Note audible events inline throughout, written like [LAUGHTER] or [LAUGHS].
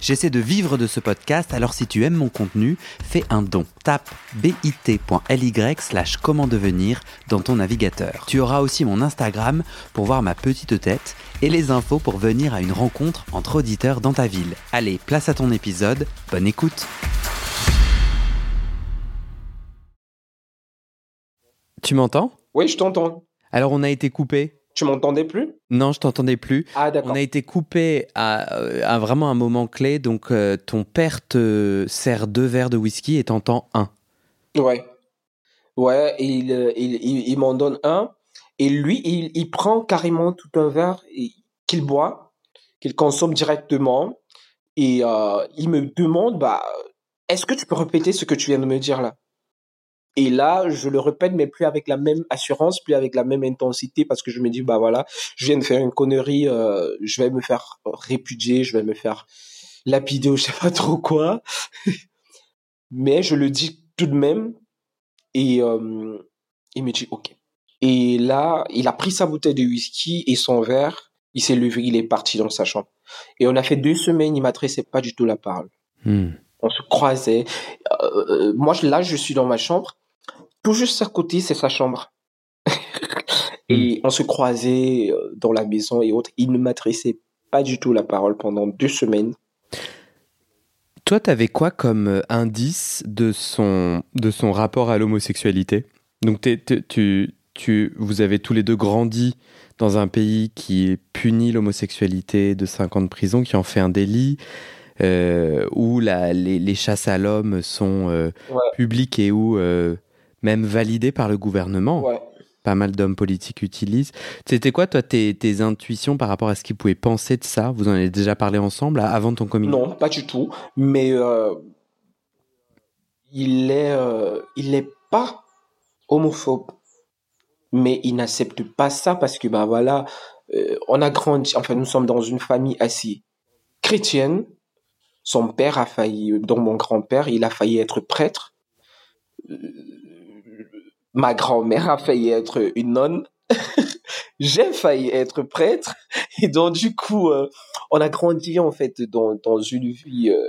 J'essaie de vivre de ce podcast, alors si tu aimes mon contenu, fais un don. Tape bit.ly slash comment devenir dans ton navigateur. Tu auras aussi mon Instagram pour voir ma petite tête et les infos pour venir à une rencontre entre auditeurs dans ta ville. Allez, place à ton épisode, bonne écoute Tu m'entends? Oui, je t'entends. Alors on a été coupé Tu m'entendais plus? Non, je t'entendais plus. Ah. On a été coupé à, à vraiment un moment clé, donc euh, ton père te sert deux verres de whisky et t'entends un. Ouais. Ouais, il, euh, il, il, il m'en donne un. Et lui, il, il prend carrément tout un verre qu'il boit, qu'il consomme directement. Et euh, il me demande, bah, est-ce que tu peux répéter ce que tu viens de me dire là? Et là, je le répète, mais plus avec la même assurance, plus avec la même intensité, parce que je me dis, bah voilà, je viens de faire une connerie, euh, je vais me faire répudier, je vais me faire lapider ou je sais pas trop quoi. [LAUGHS] mais je le dis tout de même, et euh, il me dit, ok. Et là, il a pris sa bouteille de whisky et son verre, il s'est levé, il est parti dans sa chambre. Et on a fait deux semaines, il m'adressait pas du tout la parole. Hmm. On se croisait. Euh, moi, là, je suis dans ma chambre. Tout juste à côté, c'est sa chambre. [LAUGHS] et on se croisait euh, dans la maison et autres. Il ne m'adressait pas du tout la parole pendant deux semaines. Toi, t'avais quoi comme euh, indice de son, de son rapport à l'homosexualité? Donc, t'es- tu, tu, vous avez tous les deux grandi dans un pays qui punit l'homosexualité de 5 ans de prison, qui en fait un délit, euh, où la, les, les chasses à l'homme sont euh, Ouais. publiques et où euh, même validées par le gouvernement. Ouais. Pas mal d'hommes politiques utilisent. C'était quoi, toi, tes, tes intuitions par rapport à ce qu'ils pouvaient penser de ça? Vous en avez déjà parlé ensemble avant ton coming Non, pas du tout. Mais euh, il est, euh, il est pas homophobe, mais il n'accepte pas ça parce que bah voilà, euh, on a grandi. Enfin, nous sommes dans une famille assez chrétienne. Son père a failli, donc mon grand-père, il a failli être prêtre. Ma grand-mère a failli être une nonne. [LAUGHS] J'ai failli être prêtre. Et donc, du coup, euh, on a grandi, en fait, dans, dans une vie euh,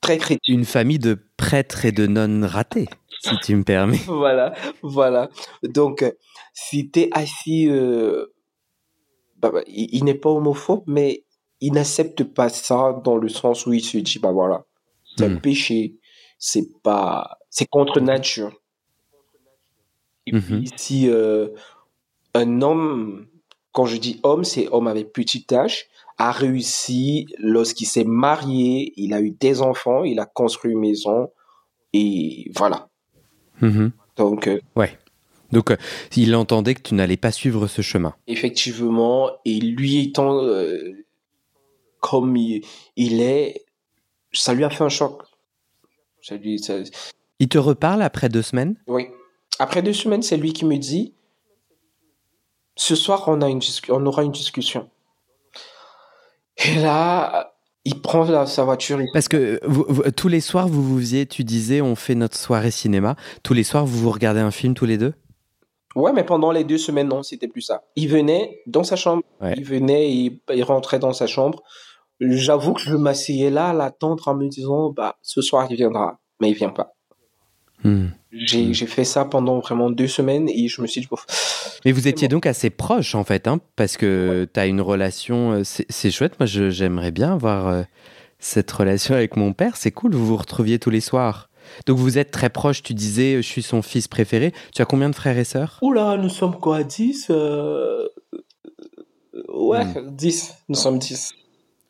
très chrétienne. Une famille de prêtres et de nonnes ratés, si tu me permets. [LAUGHS] voilà, voilà. Donc, euh, si t'es assis, euh, bah, bah, il, il n'est pas homophobe, mais il n'accepte pas ça dans le sens où il se dit, bah voilà, c'est un Hmm. péché, c'est pas, c'est contre nature. Et puis, si euh, un homme, quand je dis homme, c'est homme avec petite tâche, a réussi lorsqu'il s'est marié, il a eu des enfants, il a construit une maison, et voilà. Mhm. Donc, euh, Ouais. Donc, euh, il entendait que tu n'allais pas suivre ce chemin. effectivement, et lui étant euh, comme il, il est, ça lui a fait un choc. Ça lui, ça- Il te reparle après deux semaines? Oui. Après deux semaines, c'est lui qui me dit, ce soir, on, a une on aura une discussion. Et là, il prend la- sa voiture, il Parce que vous- vous- tous les soirs, vous vous faisiez, tu disais, on fait notre soirée cinéma. Tous les soirs, vous vous regardez un film tous les deux? Ouais, mais pendant les deux semaines, non, c'était plus ça. Il venait dans sa chambre. Ouais. Il venait il rentrait dans sa chambre. J'avoue que je m'asseyais là à l'attendre en me disant, bah, ce soir, il viendra. Mais il vient pas. Hmm. J'ai, Mm. j'ai fait ça pendant vraiment deux semaines et je me suis dit, bon, Mais vous étiez bon. donc assez proches, en fait, hein, parce que tu as une relation. euh, C'est chouette. Moi, j'aimerais bien avoir euh, cette relation avec mon père. C'est cool, vous vous retrouviez tous les soirs. Donc, vous êtes très proches. Tu disais, je suis son fils préféré. Tu as combien de frères et sœurs? Oula, nous sommes quoi, 10 euh, Ouais, Mm. 10. Nous sommes 10.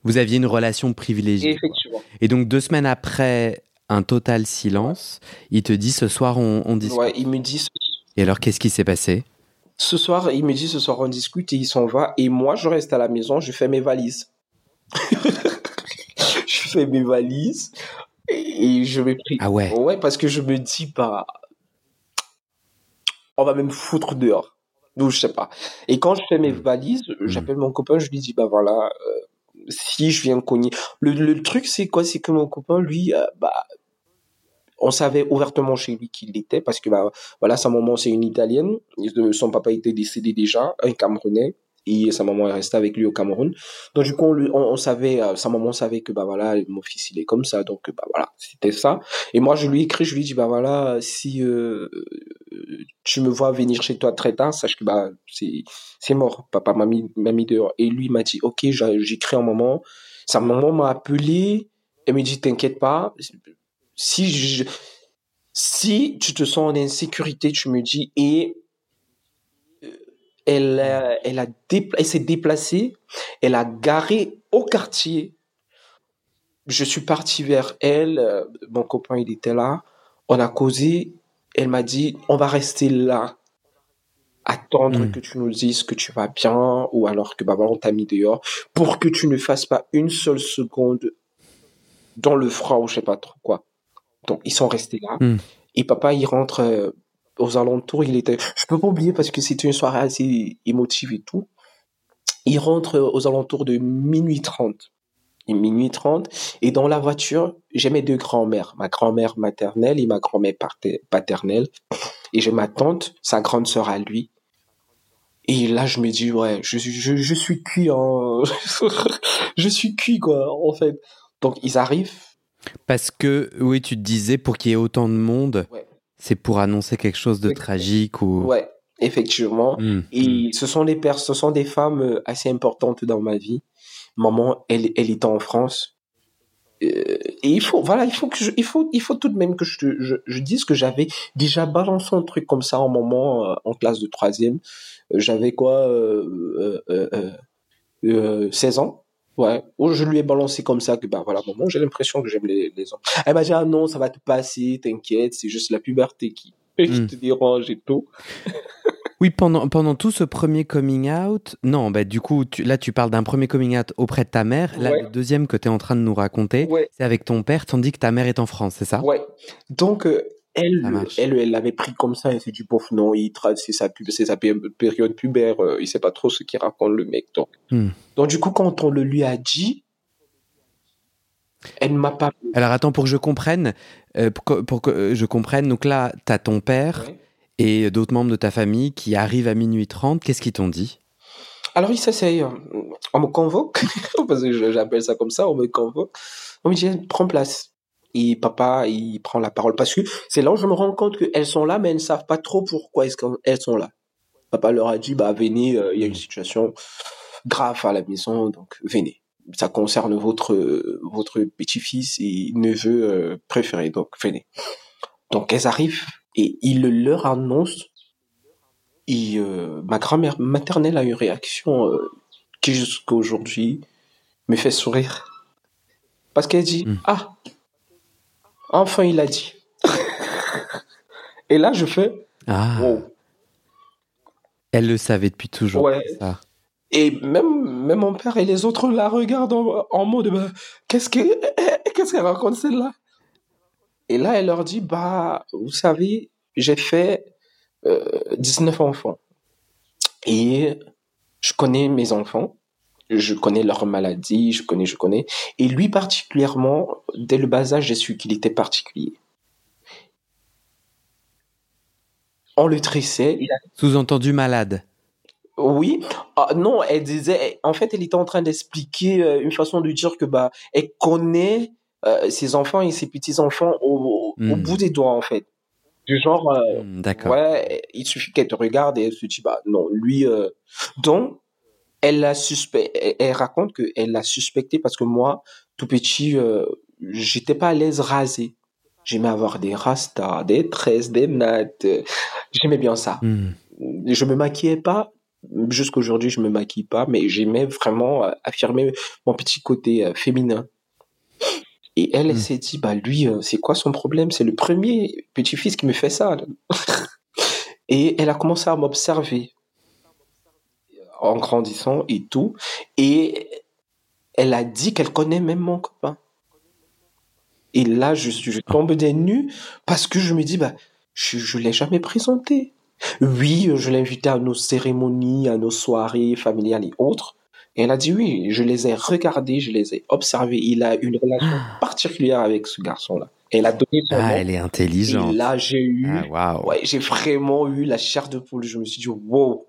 Vous aviez une relation privilégiée. Effectivement. Et donc, deux semaines après un total silence, il te dit ce soir, on, on discute. Ouais, il me dit, ce- Et alors, qu'est-ce qui s'est passé? Ce soir, il me dit, ce soir, on discute et il s'en va. Et moi, je reste à la maison, je fais mes valises. [LAUGHS] je fais mes valises et je vais pris. Ah ouais Ouais, parce que je me dis, bah, on va même foutre dehors. Donc, je sais pas. Et quand je fais mes Mm. valises, j'appelle mon copain, je lui dis, bah voilà, euh, si je viens cogner. Le, le truc, c'est quoi? C'est que mon copain, lui, euh, bah, on savait ouvertement chez lui qu'il était parce que bah voilà sa maman c'est une italienne. Son papa était décédé déjà un camerounais et sa maman est restée avec lui au Cameroun. Donc du coup, on, on, savait, euh, sa maman savait que bah voilà, mon fils il est comme ça, donc bah voilà, c'était ça. Et moi je lui ai écrit, je lui dit bah voilà, si euh, tu me vois venir chez toi très tard, sache que bah c'est c'est mort, papa m'a mis mis dehors. Et lui m'a dit ok, j'écris un moment. Sa maman m'a appelé, elle me dit t'inquiète pas, si je, si tu te sens en insécurité, tu me dis et elle, elle, a elle s'est déplacée, elle a garé au quartier. Je suis parti vers elle, euh, mon copain il était là, on a causé, elle m'a dit on va rester là, attendre hmm. que tu nous dises que tu vas bien ou alors que bah on t'a mis dehors pour que tu ne fasses pas une seule seconde dans le froid ou je sais pas trop quoi. Donc ils sont restés là hmm. et papa il rentre euh, aux alentours, il était, je peux pas oublier parce que c'était une soirée assez émotive et tout. Il rentre aux alentours de minuit 30. Et minuit 30. Et dans la voiture, j'ai mes deux grands-mères. Ma grand-mère maternelle et ma grand-mère paternelle. Et j'ai ma tante, sa grande sœur à lui. Et là, je me dis, ouais, je, je, je suis cuit, hein. [LAUGHS] je suis cuit, quoi, en fait. Donc, ils arrivent. Parce que, oui, tu te disais, pour qu'il y ait autant de monde, ouais c'est pour annoncer quelque chose de tragique ou. Ouais, effectivement. Et ce sont des pères, ce sont des femmes euh, assez importantes dans ma vie. Maman, elle, elle était en France. Euh, et il faut, voilà, il faut que il faut, il faut tout de même que je, je, je dise que j'avais déjà balancé un truc comme ça en moment euh, en classe de troisième. J'avais quoi, euh, 16 ans. Ouais, ou je lui ai balancé comme ça que bah voilà, moment j'ai l'impression que j'aime les, les hommes. Elle m'a dit ah non, ça va te passer, t'inquiète, c'est juste la puberté qui, hmm. te dérange et tout. [LAUGHS] oui, pendant pendant tout ce premier coming out, non, bah du coup là tu parles d'un premier coming out auprès de ta mère, là le deuxième que tu es en train de nous raconter, c'est avec ton père, tandis que ta mère est en France, c'est ça? Ouais. Donc euh, elle, elle, elle l'avait pris comme ça, elle s'est dit, bof, non, il c'est sa, c'est sa période pubère, euh, il sait pas trop ce qu'il raconte le mec. Donc. Hmm. donc, du coup, quand on le lui a dit, elle m'a pas. Alors, attends, pour que je comprenne, euh, pour, que, euh, je comprenne, donc là, tu as ton père et d'autres membres de ta famille qui arrivent à minuit 30, qu'est-ce qu'ils t'ont dit? Alors, il s'essaye. On me convoque, [LAUGHS] parce que j'appelle ça comme ça, on me convoque. On me dit, prends place. Et papa, il prend la parole. Parce que c'est là où je me rends compte qu'elles sont là, mais elles ne savent pas trop pourquoi est-ce qu'elles sont là. Papa leur a dit, bah, venez, euh, il y a une situation grave à la maison, donc venez. Ça concerne votre, votre petit-fils et neveu euh, préféré, donc venez. Donc elles arrivent et il leur annonce et euh, ma grand-mère maternelle a une réaction qui jusqu'à aujourd'hui me fait sourire. Parce qu'elle dit, hmm. ah, Enfin, il a dit. et là, je fais. Ah. Elle le savait depuis toujours. Ouais. Et même, même mon père et les autres la regardent en, mode bah, qu'est-ce [LAUGHS] qu'est-ce qu'elle raconte celle-là? Et là, elle leur dit bah, vous savez, j'ai fait 19 euh, enfants. Et je connais mes enfants je connais leur maladie, je connais, je connais. Et lui particulièrement, dès le bas âge, j'ai su qu'il était particulier. On le tressait. Sous-entendu malade. Oui, ah, non, elle disait, en fait, elle était en train d'expliquer euh, une façon de dire que bah, elle connaît euh, ses enfants et ses petits enfants au, hmm. bout des doigts, en fait. Du genre, euh, hmm, d'accord. Ouais, il suffit qu'elle te regarde et elle se dit bah non, lui. Donc, elle a suspect, elle raconte qu'elle l'a suspecté parce que moi, tout petit, euh, j'étais pas à l'aise rasé. J'aimais avoir des rastas, des tresses, des nattes. J'aimais bien ça. Hmm. Je me maquillais pas. Jusqu'aujourd'hui, je me maquille pas, mais j'aimais vraiment euh, affirmer mon petit côté euh, féminin. Et elle, elle hmm. s'est dit, bah lui, c'est quoi son problème? C'est le premier petit-fils qui me fait ça. [LAUGHS] et elle a commencé à m'observer en grandissant et tout. Et elle a dit qu'elle connaît même mon copain. Et là, je, je tombe des nues parce que je me dis, bah, je ne l'ai jamais présenté. Oui, je l'ai invité à nos cérémonies, à nos soirées familiales et autres, Et elle a dit oui, je les ai regardés, je les ai observés. Il a une relation Ah. particulière avec ce garçon-là. Elle a donné son Ah, nom. elle est intelligente. Et là, j'ai eu, Ah, waouh. ouais, j'ai vraiment eu la chair de poule. Je me suis dit, wow,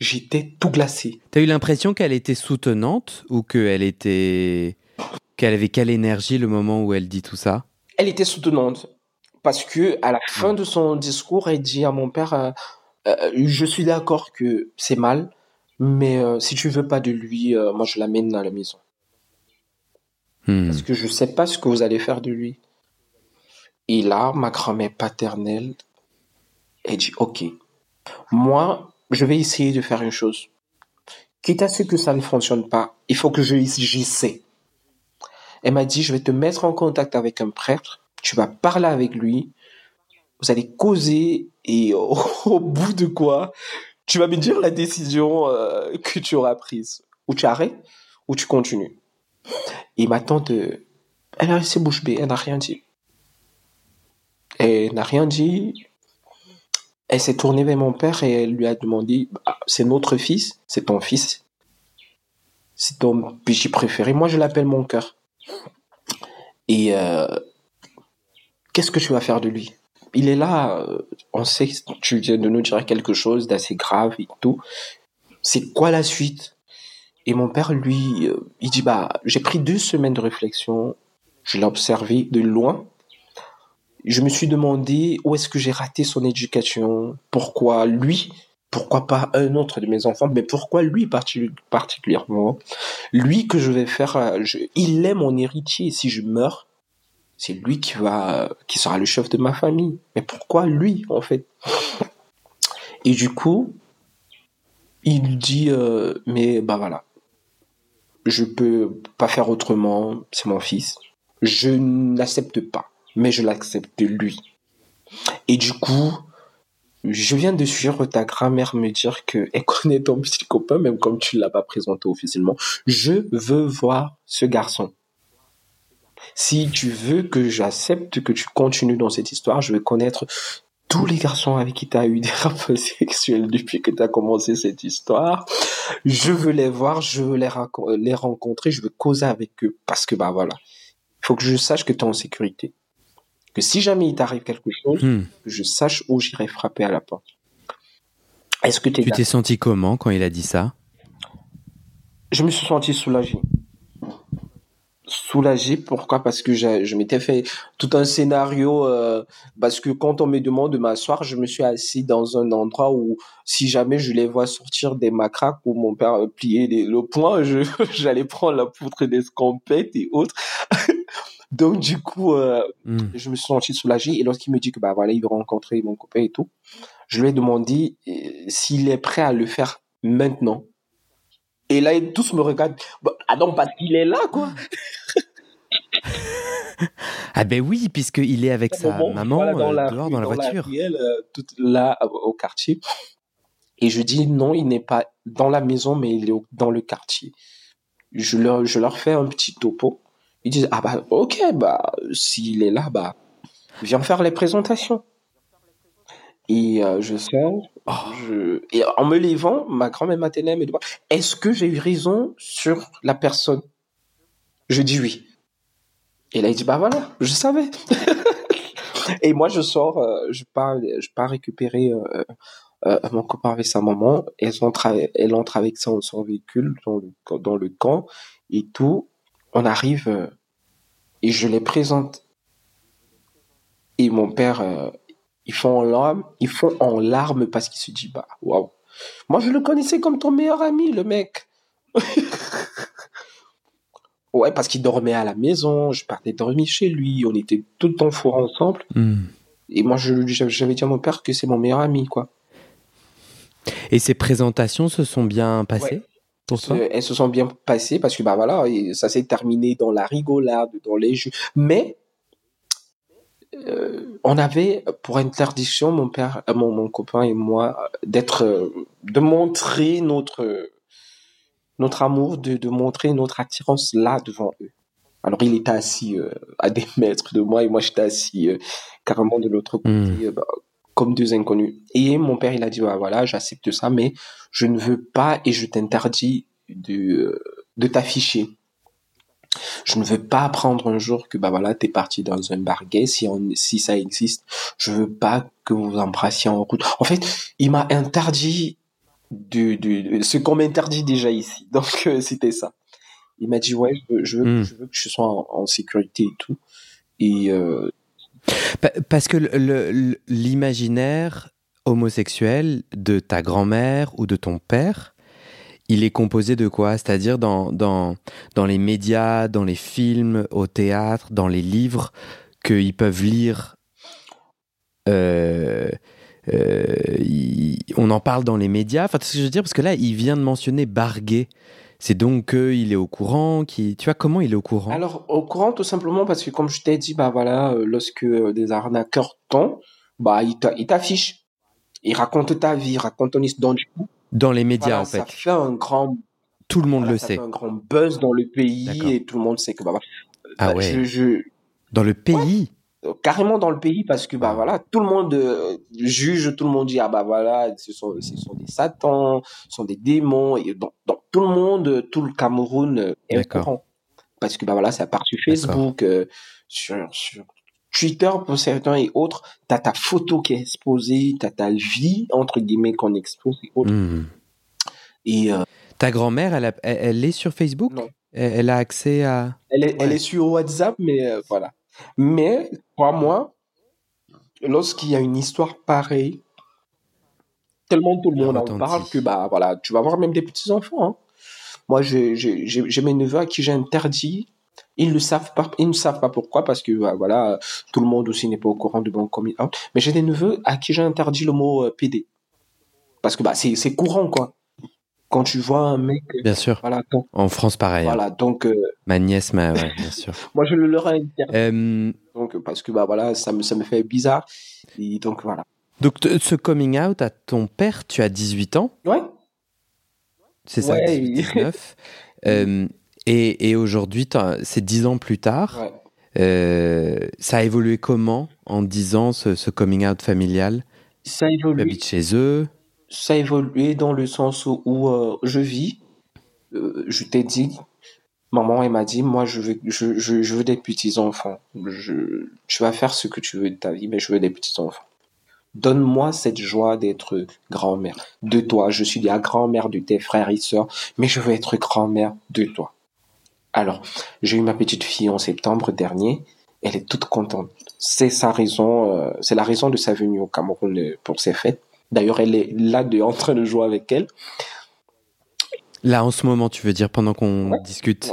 j'étais tout glacé. T'as eu l'impression qu'elle était soutenante ou qu'elle était. qu'elle avait quelle énergie le moment où elle dit tout ça? Elle était soutenante parce que à la fin de son discours, elle dit à mon père, euh, euh, je suis d'accord que c'est mal, mais euh, si tu veux pas de lui, euh, moi je l'amène à la maison Hmm. parce que je sais pas ce que vous allez faire de lui. Et là, ma grand-mère paternelle, elle dit, ok, moi, je vais essayer de faire une chose. Quitte à ce que ça ne fonctionne pas, il faut que je j'essaie. Elle m'a dit, je vais te mettre en contact avec un prêtre, tu vas parler avec lui, vous allez causer et au, [LAUGHS] au bout de quoi, tu vas me dire la décision euh, que tu auras prise. Ou tu arrêtes, ou tu continues. Et ma tante, euh, elle a resté bouche bée, elle n'a rien dit. Elle n'a rien dit. Elle s'est tournée vers mon père et elle lui a demandé, Bah, c'est notre fils, c'est ton fils, c'est ton péché préféré? Moi, je l'appelle mon cœur. Et euh, qu'est-ce que tu vas faire de lui? Il est là, euh, on sait que tu viens de nous dire quelque chose d'assez grave et tout. C'est quoi la suite? Et mon père, lui, euh, il dit, bah, j'ai pris deux semaines de réflexion, je l'ai observé de loin. Je me suis demandé où est-ce que j'ai raté son éducation, pourquoi lui, pourquoi pas un autre de mes enfants, mais pourquoi lui parti- particulièrement? Lui que je vais faire, euh, il est mon héritier. Si je meurs, c'est lui qui va, qui sera le chef de ma famille. Mais pourquoi lui, en fait? Et du coup, il dit, euh, mais bah voilà, je peux pas faire autrement, c'est mon fils. Je n'accepte pas, mais je l'accepte lui. Et du coup, je viens de suivre ta grand-mère me dire que elle connaît ton petit copain, même comme tu l'as pas présenté officiellement. Je veux voir ce garçon. Si tu veux que j'accepte que tu continues dans cette histoire, je veux connaître tous les garçons avec qui tu as eu des [LAUGHS] rapports sexuels depuis que tu as commencé cette histoire. Je veux les voir, je veux les rencontrer, je veux causer avec eux parce que bah voilà, il faut que je sache que tu es en sécurité. Que si jamais il t'arrive quelque chose, Hmm. que je sache où j'irai frapper à la porte. Est-ce que t'es Tu t'es senti comment quand il a dit ça? Je me suis senti soulagé. Soulagé, pourquoi? Parce que je m'étais fait tout un scénario. euh, parce que quand on me demande de m'asseoir, je me suis assis dans un endroit où, si jamais je les vois sortir des macraques ou mon père euh, plier les- le poing, [LAUGHS] j'allais prendre la poutre d'escampette et autres. Donc du coup, euh, Hmm. je me suis senti soulagé. Et lorsqu'il me dit que bah voilà, il va rencontrer mon copain et tout, je lui ai demandé euh, s'il est prêt à le faire maintenant. Et là, ils tous me regardent. Bah, ah non, parce qu'il est là, quoi. [LAUGHS] Ah ben oui, puisqu'il est avec sa maman voilà, dans euh, la dehors dans la voiture. ruelle, euh, tout là euh, au quartier. Et je dis non, il n'est pas dans la maison, mais il est au- dans le quartier. Je leur, je leur fais un petit topo. Ils disent ah bah ok bah s'il est là bah viens faire les présentations. Et euh, je sors, et en me levant, ma grand-mère maternelle me demande est-ce que j'ai eu raison sur la personne? Je dis oui. Et là, il dit, bah voilà, je savais. [LAUGHS] et moi, je sors, euh, je pars, je pars récupérer euh, mon copain avec sa maman. Elle entre avec son, son véhicule dans dans le camp et tout. On arrive euh, et je les présente. Et mon père, euh, ils font en larmes, ils font en larmes parce qu'il se dit, bah, waouh. Moi, je le connaissais comme ton meilleur ami, le mec. [LAUGHS] Ouais, parce qu'il dormait à la maison, je partais dormir chez lui, on était tout le temps fort ensemble. Hmm. Et moi, je, j'avais dit à mon père que c'est mon meilleur ami, quoi. Et ces présentations se sont bien passées? Ouais. Pour toi elles se sont bien passées parce que, bah voilà, ça s'est terminé dans la rigolade, dans les jeux. Mais, euh, on avait pour interdiction, mon père, euh, mon, mon copain et moi, d'être, euh, de montrer notre, notre amour, de, de montrer notre attirance là devant eux. Alors, il était assis euh, à des [LAUGHS] mètres de moi et moi, j'étais assis euh, carrément de l'autre côté, Hmm. bah, comme deux inconnus. Et mon père, il a dit, bah, voilà, j'accepte ça, mais je ne veux pas et je t'interdis de, de t'afficher. Je ne veux pas apprendre un jour que bah voilà, t'es parti dans un bar gay si on, si ça existe. Je veux pas que vous embrassiez en route. En fait, il m'a interdit de, de, ce qu'on m'interdit déjà ici. [LAUGHS] Donc euh, c'était ça. Il m'a dit ouais, je veux, hmm. je veux, que je sois en, sécurité et tout. Et euh... parce que l'imaginaire homosexuel de ta grand-mère ou de ton père, il est composé de quoi? C'est-à-dire dans, dans, dans les médias, dans les films, au théâtre, dans les livres qu'ils peuvent lire. Euh, euh, on en parle dans les médias. Enfin, ce que je veux dire, parce que là, il vient de mentionner Barguet. C'est donc qu'il est au courant, tu vois, comment il est au courant? Alors, au courant, tout simplement parce que, comme je t'ai dit, bah voilà, euh, lorsque des arnaqueurs tombent, bah, il t'affiche. Il raconte ta vie, raconte ton histoire. Dans les médias, en fait. Ça fait un grand. Tout le monde le ça sait. Fait un grand buzz dans le pays et tout le monde sait que bah, ah bah, ouais. Je, Dans le pays? carrément dans le pays parce que bah voilà tout le monde euh, juge tout le monde dit ah bah voilà ce sont ce sont des satans ce sont des démons et donc, tout le monde tout le Cameroun euh, est au courant parce que bah voilà ça part sur Facebook euh, sur sur Twitter pour certains et autres, t'as ta photo qui est exposée, t'as ta vie entre guillemets qu'on expose et autres. Hmm. Et euh, ta grand-mère, elle, elle, est sur Facebook? Non. Elle, a accès à. Elle est, elle est sur WhatsApp, mais euh, voilà. Mais crois-moi, lorsqu'il y a une histoire pareille, tellement tout le monde en parle que bah voilà, tu vas voir même des petits enfants. Hein. Moi, j'ai mes neveux à qui j'ai interdit ils ne savent pas, ils ne savent pas pourquoi, parce que bah, voilà, tout le monde aussi n'est pas au courant de bon coming out. Mais j'ai des neveux à qui j'ai interdit le mot euh, PD, parce que bah c'est courant quoi. Quand tu vois un mec, bien sûr. Voilà, en France pareil. Hein. Voilà, donc euh, ma nièce, ma, ouais, bien sûr. [LAUGHS] moi je le leur ai interdit. Euh, donc parce que bah voilà, ça me ça me fait bizarre. Et donc voilà. Donc ce coming out à ton père, tu as 18 ans. Ouais. C'est ça, 18, 19. [LAUGHS] Et, aujourd'hui, c'est dix ans plus tard. Euh, ça a évolué comment en dix ans, ce, coming out familial? Ça a évolué. Tu habites chez eux? Ça a évolué dans le sens où, euh, je vis. Euh, je t'ai dit, maman, elle m'a dit, moi, je veux, je, je, veux des petits-enfants. tu vas faire ce que tu veux de ta vie, mais je veux des petits-enfants. Donne-moi cette joie d'être grand-mère de toi. Je suis la grand-mère de tes frères et sœurs, mais je veux être grand-mère de toi. Alors, j'ai eu ma petite fille en septembre dernier. Elle est toute contente. C'est sa raison, euh, c'est la raison de sa venue au Cameroun euh, pour ses fêtes. D'ailleurs, elle est là de, en train de jouer avec elle. Là, en ce moment, tu veux dire, pendant qu'on discute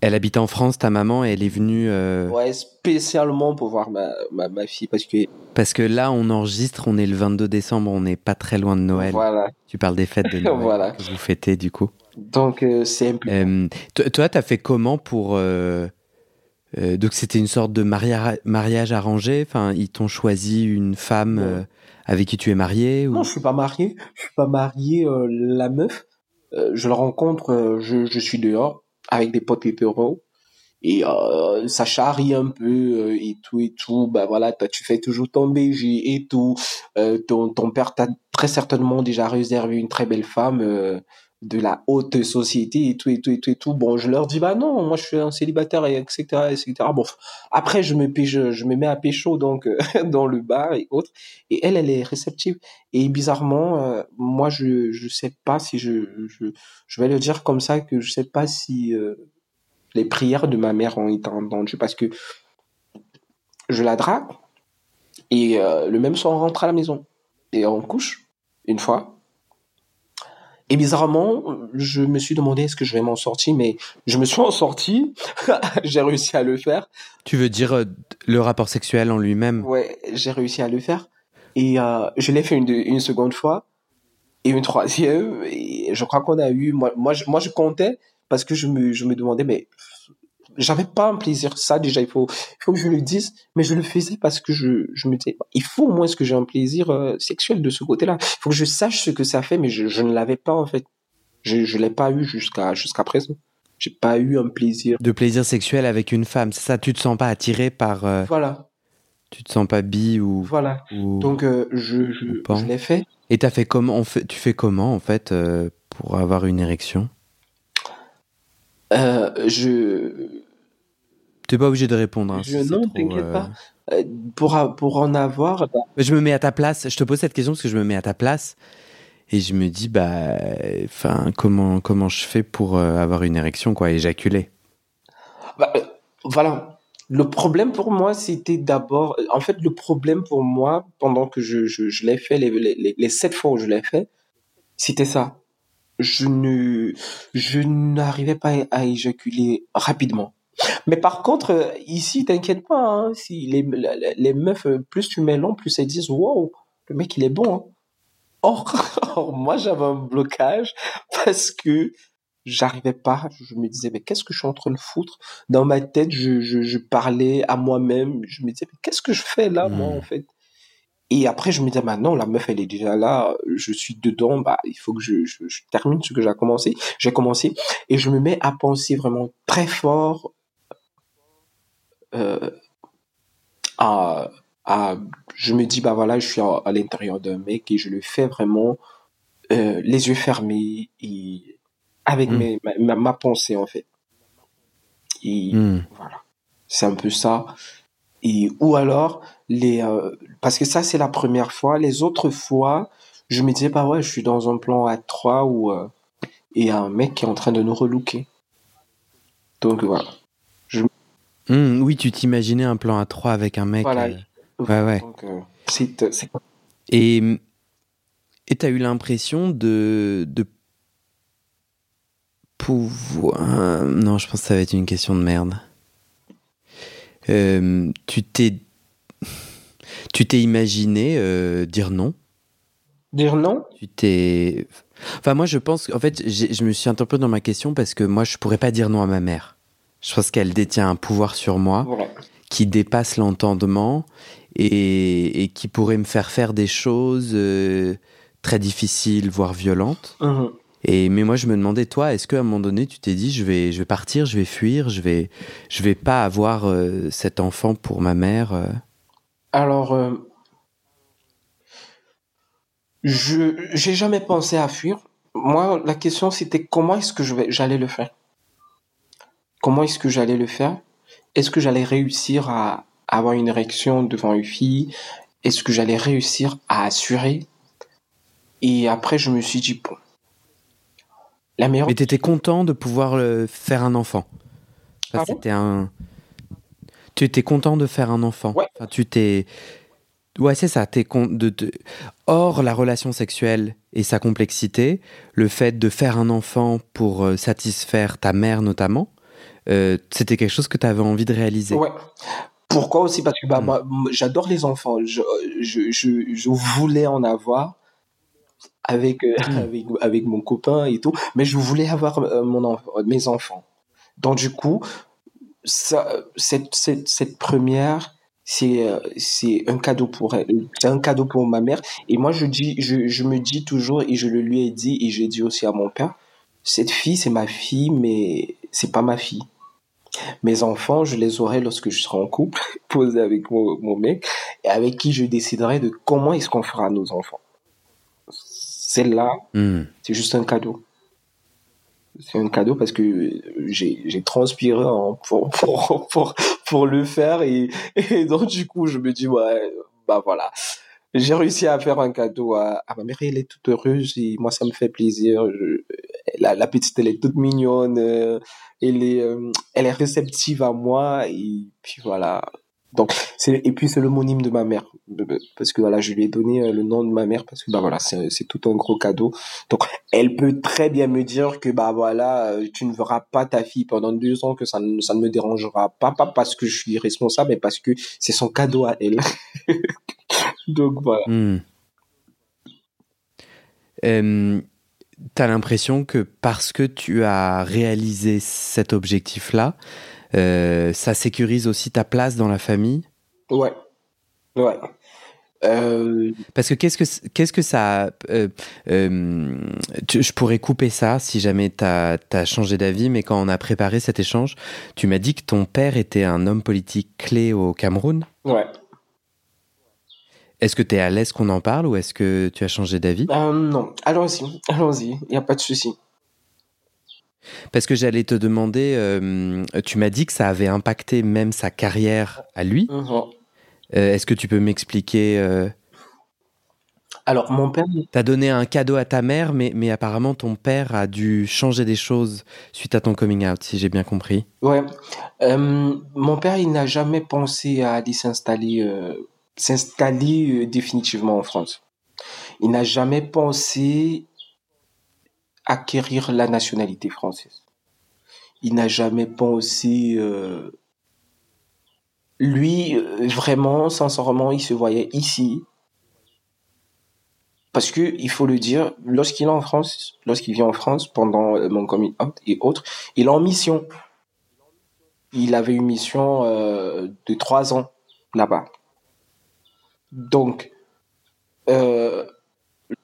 Elle habite en France, ta maman, et elle est venue... Euh, ouais, spécialement pour voir ma, ma, fille, parce que... Parce que là, on enregistre, on est le 22 décembre, on n'est pas très loin de Noël. Voilà. Tu parles des fêtes de [LAUGHS] Noël voilà. que vous fêtez, du coup. Donc, euh, c'est euh, Toi, tu as fait comment pour. Euh, donc, c'était une sorte de mariage arrangé? Enfin, ils t'ont choisi une femme avec qui tu es marié ou... Non, je suis pas marié. Je suis pas marié. la meuf, je la rencontre, je, je, suis dehors avec des potes hétéros et ça charrie un peu et tout et tout bah voilà toi tu fais toujours ton BG et tout ton ton père t'a très certainement déjà réservé une très belle femme de la haute société et tout et tout et tout et tout. Bon je leur dis bah non moi je suis un célibataire et etc etc bon après je me je, je me mets à pécho donc euh, [LAUGHS] dans le bar et autres. Et elle elle est réceptive. Et bizarrement euh, moi je je sais pas si je, je je vais le dire comme ça que je sais pas si euh, les prières de ma mère ont été entendues parce que je la drague et le même soir on rentre à la maison. Et on couche une fois et bizarrement, je me suis demandé est-ce que je vais m'en sortir, mais je me suis [LAUGHS] en sorti. [LAUGHS] j'ai réussi à le faire. Tu veux dire euh, le rapport sexuel en lui-même? Ouais, j'ai réussi à le faire. Et euh, je l'ai fait une, une seconde fois et une troisième. Et je crois qu'on a eu. Moi, moi, je, moi, je comptais parce que je me, je me demandais, mais j'avais pas un plaisir. Ça, déjà, il faut, il faut que je le dise, mais je le faisais parce que je, je me disais, il faut au moins que j'ai un plaisir euh, sexuel de ce côté-là. Il faut que je sache ce que ça fait, mais je, je ne l'avais pas, en fait. Je, je l'ai pas eu jusqu'à, jusqu'à présent. J'ai pas eu un plaisir. De plaisir sexuel avec une femme, c'est ça? Tu te sens pas attiré par, euh, Voilà. Tu te sens pas bi ou. Voilà. Donc, euh, je, je, je l'ai fait. Et t'as fait comment, fait, tu fais comment, en fait, pour avoir une érection? Euh, je. T'es pas obligé de répondre. Hein, je si non, t'inquiète euh, pas. Euh, Pour, pour en avoir, bah, Je me mets à ta place. Je te pose cette question parce que je me mets à ta place et je me dis bah, enfin comment comment je fais pour euh, avoir une érection quoi, éjaculer? bah, euh, voilà. Le problème pour moi, c'était d'abord. En fait, le problème pour moi, pendant que je, je, je l'ai fait, les, les, les- les sept fois où je l'ai fait, c'était ça. Je ne, je n'arrivais pas à éjaculer rapidement. Mais par contre, euh, ici, t'inquiète pas, hein, si les, les, meufs, euh, plus tu mets long, plus elles disent, wow, le mec, il est bon. hein. Or, [LAUGHS] or, moi, j'avais un blocage parce que j'arrivais pas. Je me disais, mais qu'est-ce que je suis en train de foutre? Dans ma tête, je, je, je parlais à moi-même. Je me disais, mais qu'est-ce que je fais là, moi, Hmm. en fait? Et après, je me disais, bah non, la meuf, elle est déjà là, je suis dedans, bah, il faut que je, je, je termine ce que j'ai commencé. J'ai commencé et je me mets à penser vraiment très fort à, à, je me dis, bah voilà, je suis à, à l'intérieur d'un mec et je le fais vraiment euh, les yeux fermés et avec Mm. mes, ma, pensée, en fait. Et Hmm. voilà. C'est un peu ça. Et, ou alors, les, euh, parce que ça, c'est la première fois. Les autres fois, je me disais, bah ouais, je suis dans un plan à 3 où euh, il y a un mec qui est en train de nous relooker. Donc voilà. Hmm, oui, tu t'imaginais un plan à trois avec un mec. Voilà. euh, Ouais, ouais. Donc, euh, c'est, c'est- Et et t'as eu l'impression de de pouvoir. Non, je pense que ça va être une question de merde. Euh, tu t'es [LAUGHS] tu t'es imaginé euh, dire non? Dire non? Tu t'es. Enfin, moi, je pense qu'en fait, je me suis interpellé dans ma question parce que moi, je pourrais pas dire non à ma mère. Je pense qu'elle détient un pouvoir sur moi Voilà. qui dépasse l'entendement et, et qui pourrait me faire faire des choses euh, très difficiles, voire violentes. Et mais moi, je me demandais, toi, est-ce qu'à un moment donné, tu t'es dit, je vais, je vais partir, je vais fuir, je vais, je vais pas avoir euh, cet enfant pour ma mère. euh? Alors, je j'ai jamais pensé à fuir. Moi, la question c'était comment est-ce que j'allais le faire? Comment est-ce que j'allais le faire? Est-ce que j'allais réussir à avoir une érection devant une fille? Est-ce que j'allais réussir à assurer? Et après, je me suis dit bon, la meilleure. Mais t'étais content de pouvoir euh, faire un enfant? Enfin, C'était un. Tu étais content de faire un enfant? Ouais. Enfin, tu t'es. Ouais, c'est ça. T'es con... de, de- Or, la relation sexuelle et sa complexité, le fait de faire un enfant pour euh, satisfaire ta mère notamment, euh, c'était quelque chose que tu avais envie de réaliser. Ouais. Pourquoi aussi? Parce que bah, Mm. moi, m- j'adore les enfants. Je, je, je, je voulais en avoir avec, euh, Mm. avec, avec mon copain et tout, mais je voulais avoir euh, mon enf- mes enfants. Donc, du coup, ça, cette, cette, cette première, c'est c'est un cadeau pour elle. C'est un cadeau pour ma mère. Et moi, je, dis, je, je me dis toujours, et je le lui ai dit, et j'ai dit aussi à mon père, cette fille, c'est ma fille, mais c'est pas ma fille. Mes enfants, je les aurai lorsque je serai en couple, [LAUGHS] posé avec mon, mon mec, et avec qui je déciderai de comment est-ce qu'on fera nos enfants. Celle-là, Hmm. c'est juste un cadeau. C'est un cadeau parce que j'ai j'ai transpiré pour, [LAUGHS] pour, pour, pour le faire et, et donc du coup je me dis ouais bah voilà j'ai réussi à faire un cadeau à, à ma mère elle est toute heureuse et moi ça me fait plaisir Je- la, la petite elle est toute mignonne euh, elle est euh, elle est réceptive à moi et puis voilà. Donc c'est et puis c'est l'homonyme de ma mère parce que voilà je lui ai donné euh, le nom de ma mère parce que bah voilà c'est tout un gros cadeau. Donc elle peut très bien me dire que bah voilà tu ne verras pas ta fille pendant deux ans que ça ne ça ne me dérangera pas pas parce que je suis responsable mais parce que c'est son cadeau à elle. [LAUGHS] Donc voilà. Hmm. Euh, T'as l'impression que parce que tu as réalisé cet objectif-là, euh, ça sécurise aussi ta place dans la famille? Ouais. Ouais. Euh, Parce que qu'est-ce que qu'est-ce que ça euh, euh, tu- Je pourrais couper ça si jamais tu as, changé d'avis, mais quand on a préparé cet échange, tu m'as dit que ton père était un homme politique clé au Cameroun? ouais Est-ce que tu es à l'aise qu'on en parle ou est-ce que tu as changé d'avis? Euh, non allons-y allons-y il y a pas de souci Parce que j'allais te demander, euh, tu m'as dit que ça avait impacté même sa carrière à lui. Mhm. Euh, Est-ce que tu peux m'expliquer Alors, mon père, T'as donné un cadeau à ta mère, mais, mais apparemment ton père a dû changer des choses suite à ton coming out, si j'ai bien compris. ouais, mon père, il n'a jamais pensé à aller s'installer, s'installer euh, définitivement en France. Il n'a jamais pensé acquérir la nationalité française. Il n'a jamais pensé, euh, lui, euh, vraiment, sincèrement, il se voyait ici. Parce que, il faut le dire, lorsqu'il est en France, lorsqu'il vient en France pendant mon coming et autres, il est en mission. Il avait une mission de trois ans là-bas. Donc, euh,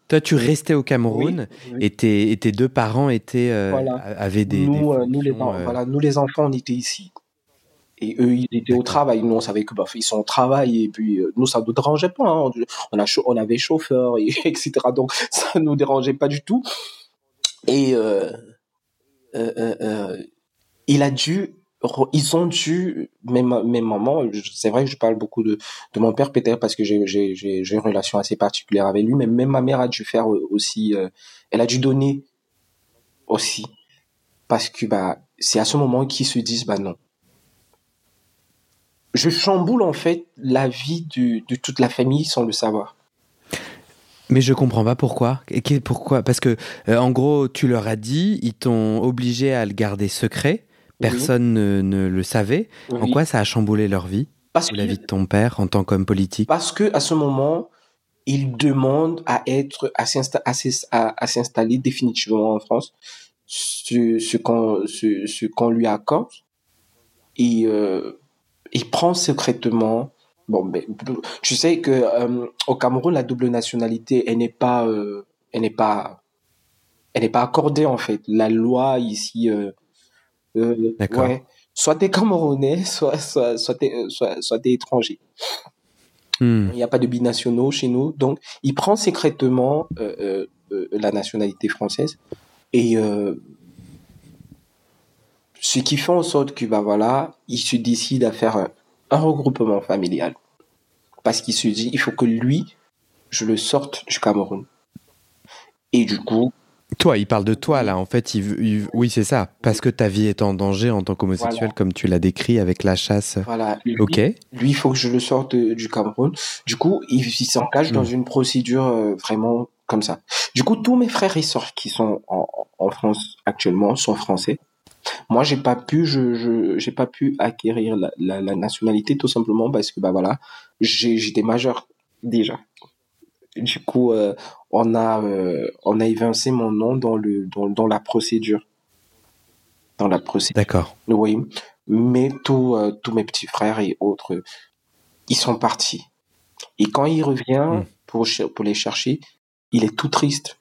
Toi, tu restais au Cameroun oui, et, tes, et tes deux parents étaient, euh, Voilà. avaient des. nous, des euh, nous, les, voilà, nous, les enfants, on était ici. Et eux, ils étaient au travail. Nous, on savait que bah, ils sont au travail. Et puis, euh, nous, ça nous dérangeait pas. hein. On, a, on avait chauffeur, et, [LAUGHS] etc. Donc, [LAUGHS] ça nous dérangeait pas du tout. Et euh, euh, il a dû, ils ont dû, même mamans, je- c'est vrai que je parle beaucoup de, de mon père peut-être parce que j'ai une relation assez particulière avec lui, mais même ma mère a dû faire euh, aussi, euh, elle a dû donner aussi parce que bah c'est à ce moment qu'ils se disent bah non. Je chamboule en fait la vie de, de toute la famille sans le savoir. Mais je comprends pas pourquoi. Et pourquoi? Parce que, euh, en gros, tu leur as dit, ils t'ont obligé à le garder secret. Personne ne, ne le savait. En quoi ça a chamboulé leur vie Parce ou la vie de ton père en tant qu'homme politique? Parce que à ce moment, il demande à être à s'insta- à s'ins- à- à s'installer définitivement en France, ce, ce qu'on ce, ce qu'on lui accorde, et euh, il prend secrètement. Bon, mais tu sais que euh, au Cameroun, la double nationalité, elle n'est pas, euh, elle n'est pas, elle n'est pas accordée en fait. La loi ici, euh, D'accord. ouais, soit t'es Camerounais, soit soit soit t'es euh, soit, soit t'es étranger. Hmm. Il n'y a pas de binationaux chez nous. Donc, il prend secrètement euh, euh, la nationalité française. Et ce qui fait en sorte que, bah voilà, il se décide à faire un, un regroupement familial. Parce qu'il se dit, il faut que lui, je le sorte du Cameroun. Et du coup, Toi, il parle de toi là. En fait, il, veut- il- oui, c'est ça. Parce que ta vie est en danger en tant qu'homosexuel, Voilà. comme tu l'as décrit avec la chasse. voilà, lui, Ok. lui, il faut que je le sorte du Cameroun. Du coup, il, il s'engage dans une procédure euh, vraiment comme ça. Du coup, tous mes frères et sœurs qui sont en, en France actuellement sont français. Moi, j'ai pas pu, je, j'ai pas pu acquérir la, la, la nationalité tout simplement parce que bah voilà, j'ai, j'étais majeur déjà. Du coup, euh, on a, euh, on a évincé mon nom dans le, dans, dans la procédure, dans la procédure. D'accord. Oui, mais tous euh, tous mes petits frères et autres, ils sont partis. Et quand il revient Mm. pour, les chercher, il est tout triste.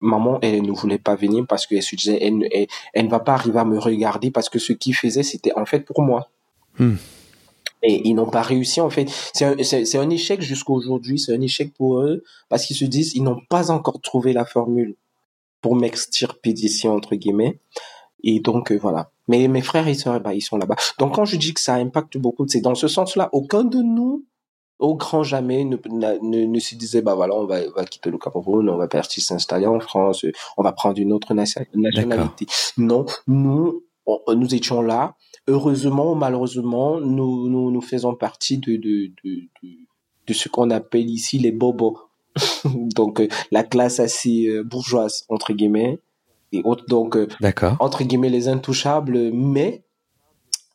Maman, elle ne voulait pas venir parce qu'elle se disait, elle, ne- elle, elle ne va pas arriver à me regarder parce que ce qu'il faisait, c'était en fait pour moi. Mm. Et ils n'ont pas réussi, en fait. C'est un, c'est, un échec jusqu'à aujourd'hui, c'est un échec pour eux parce qu'ils se disent, ils n'ont pas encore trouvé la formule pour m'extirper d'ici, entre guillemets. Et donc, euh, voilà. Mais mes frères et sœurs, bah, ils sont là-bas. Donc, quand je dis que ça impacte beaucoup, c'est dans ce sens-là. Aucun de nous, au grand jamais, ne, ne, ne se disait, bah voilà, on va, va quitter le Cameroun, on va partir s'installer en France, on va prendre une autre nation- nationalité. Non, nous, on- nous étions là. Heureusement ou malheureusement, nous, nous, nous faisons partie de, de, de, de, ce qu'on appelle ici les bobos. [LAUGHS] Donc, euh, la classe assez euh, bourgeoise, entre guillemets. Et autres, donc, euh, D'accord. entre guillemets, les intouchables, mais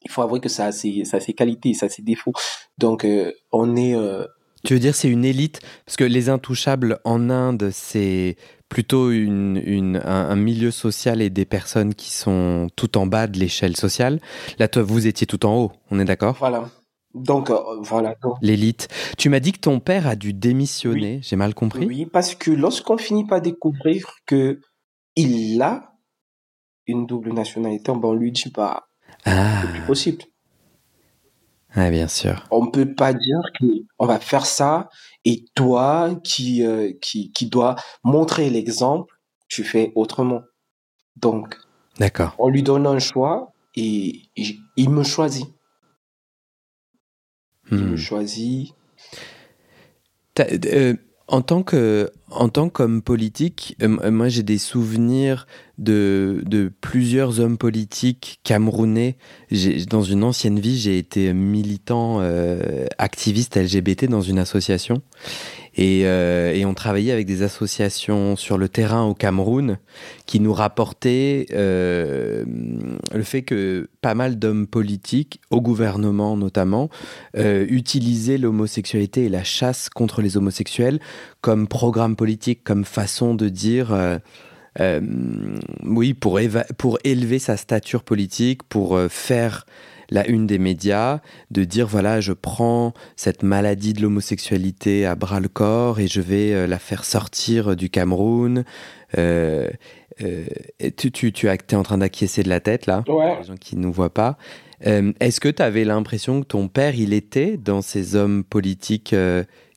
il faut avouer que ça a ses, ça a ses qualités, ça a ses défauts. Donc, euh, on est... euh, Tu veux dire c'est une élite? Parce que les intouchables en Inde, c'est plutôt une, une- un, un milieu social et des personnes qui sont tout en bas de l'échelle sociale. Là, toi, vous étiez tout en haut, on est d'accord? Voilà. Donc, euh, voilà. L'élite. Tu m'as dit que ton père a dû démissionner, j'ai mal compris? Oui, parce que lorsqu'on finit par découvrir que il a une double nationalité, on lui dit, bah, Ah, c'est plus possible. Ah, bien sûr. On peut pas dire que on va faire ça et toi qui euh, qui qui dois montrer l'exemple, tu fais autrement. Donc D'accord. On lui donne un choix et, il me choisit. Il me hmm. choisit. Euh, en tant que, en tant qu'homme politique, euh, moi j'ai des souvenirs de, de, plusieurs hommes politiques camerounais. Dans une ancienne vie, j'ai été militant euh, activiste LGBT dans une association. Euh, et, on travaillait avec des associations sur le terrain au Cameroun qui nous rapportaient euh, le fait que pas mal d'hommes politiques, au gouvernement notamment, euh, utilisaient l'homosexualité et la chasse contre les homosexuels comme programme politique, comme façon de dire... oui, pour, pour élever sa stature politique, pour faire la une des médias, de dire voilà, je prends cette maladie de l'homosexualité à bras le corps et je vais euh, la faire sortir du Cameroun. Euh, euh, tu, tu, tu es en train d'acquiescer de la tête là, ouais. les gens qui ne nous voient pas. Est-ce que tu avais l'impression que ton père, il était dans ces hommes politiques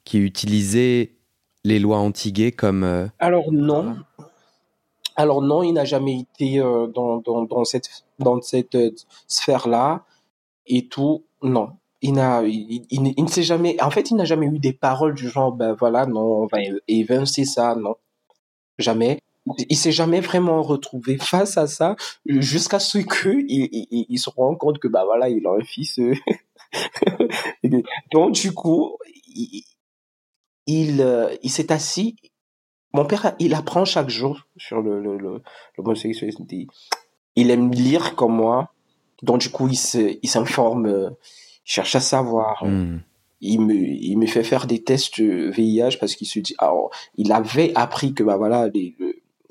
qui utilisaient les lois anti comme... Alors non. Alors non, il n'a jamais été dans, dans, dans, cette, dans cette sphère-là et tout. Non. Il n'a, il, il, ne s'est jamais, en fait, il n'a jamais eu des paroles du genre, ben voilà, non, on va évincer ça, non. Jamais. Il s'est jamais vraiment retrouvé face à ça jusqu'à ce que il, il, se rend compte que, bah voilà, il a un fils. euh, [LAUGHS] Donc, du coup, il, il, euh, il s'est assis. Mon père, il apprend chaque jour sur le, le, le, l'homosexualité. Il aime lire comme moi. Donc du coup, il s'informe, euh, il cherche à savoir. Hmm. Il me, il me fait faire des tests VIH parce qu'il se dit, alors, il avait appris que bah voilà, les,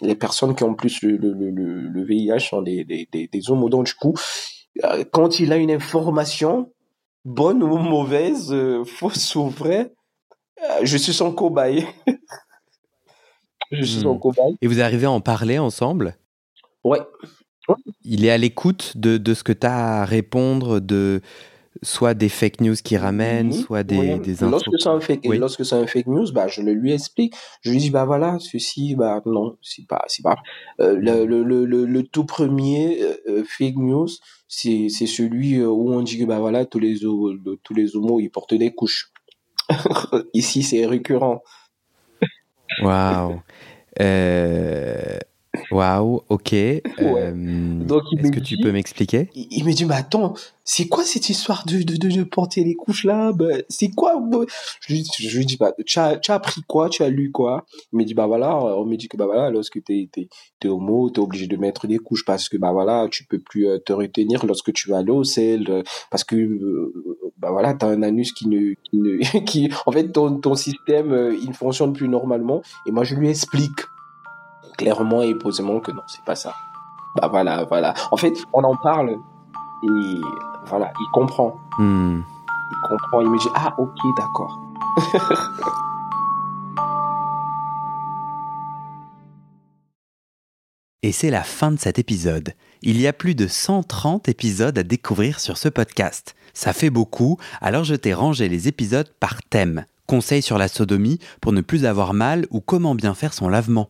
les personnes qui ont plus le, le, le, le VIH sont des, des, des, des homos. Donc du coup, euh, quand il a une information, bonne ou mauvaise, euh, [LAUGHS] fausse ou vraie, je suis son cobaye. [LAUGHS] je suis son hmm. cobaye. Et vous arrivez à en parler ensemble? Ouais. Il est à l'écoute de, de, ce que tu as à répondre, de soit des fake news qui ramènent, soit des, des Lorsque c'est un fake, lorsque c'est un fake news, bah, je le lui explique. Je lui dis, bah voilà, ceci, bah non, c'est pas, c'est pas. Euh, le, le, le, le, tout premier euh, euh, fake news, c'est, c'est celui où on dit que bah voilà, tous les, tous les homos, ils portent des couches. [LAUGHS] Ici, c'est récurrent. Waouh. Euh, Waouh, ok. [LAUGHS] Euh, est-ce que tu peux m'expliquer? Il, me dit, mais attends, c'est quoi cette histoire de, de, de, porter les couches là? Bah, C'est quoi? Bah je, lui, je lui dis, bah, tu as, tu as appris quoi? Tu as lu quoi? Il me dit, bah voilà, on me dit que bah voilà, lorsque tu es, es, homo, tu es obligé de mettre des couches parce que bah voilà, tu peux plus euh, te retenir lorsque tu vas aller au sel, euh, parce que bah voilà, tu as un anus qui ne, qui, ne, [LAUGHS] qui en fait, ton, ton système, il ne fonctionne plus normalement. Et moi, je lui explique clairement et posément que non, c'est pas ça. Bah voilà, voilà. En fait, on en parle et voilà, il comprend. Hmm. Il comprend, il me dit ah ok d'accord. [LAUGHS] Et c'est la fin de cet épisode. Il y a plus de 130 épisodes à découvrir sur ce podcast. Ça fait beaucoup, alors je t'ai rangé les épisodes par thème. Conseils sur la sodomie pour ne plus avoir mal ou comment bien faire son lavement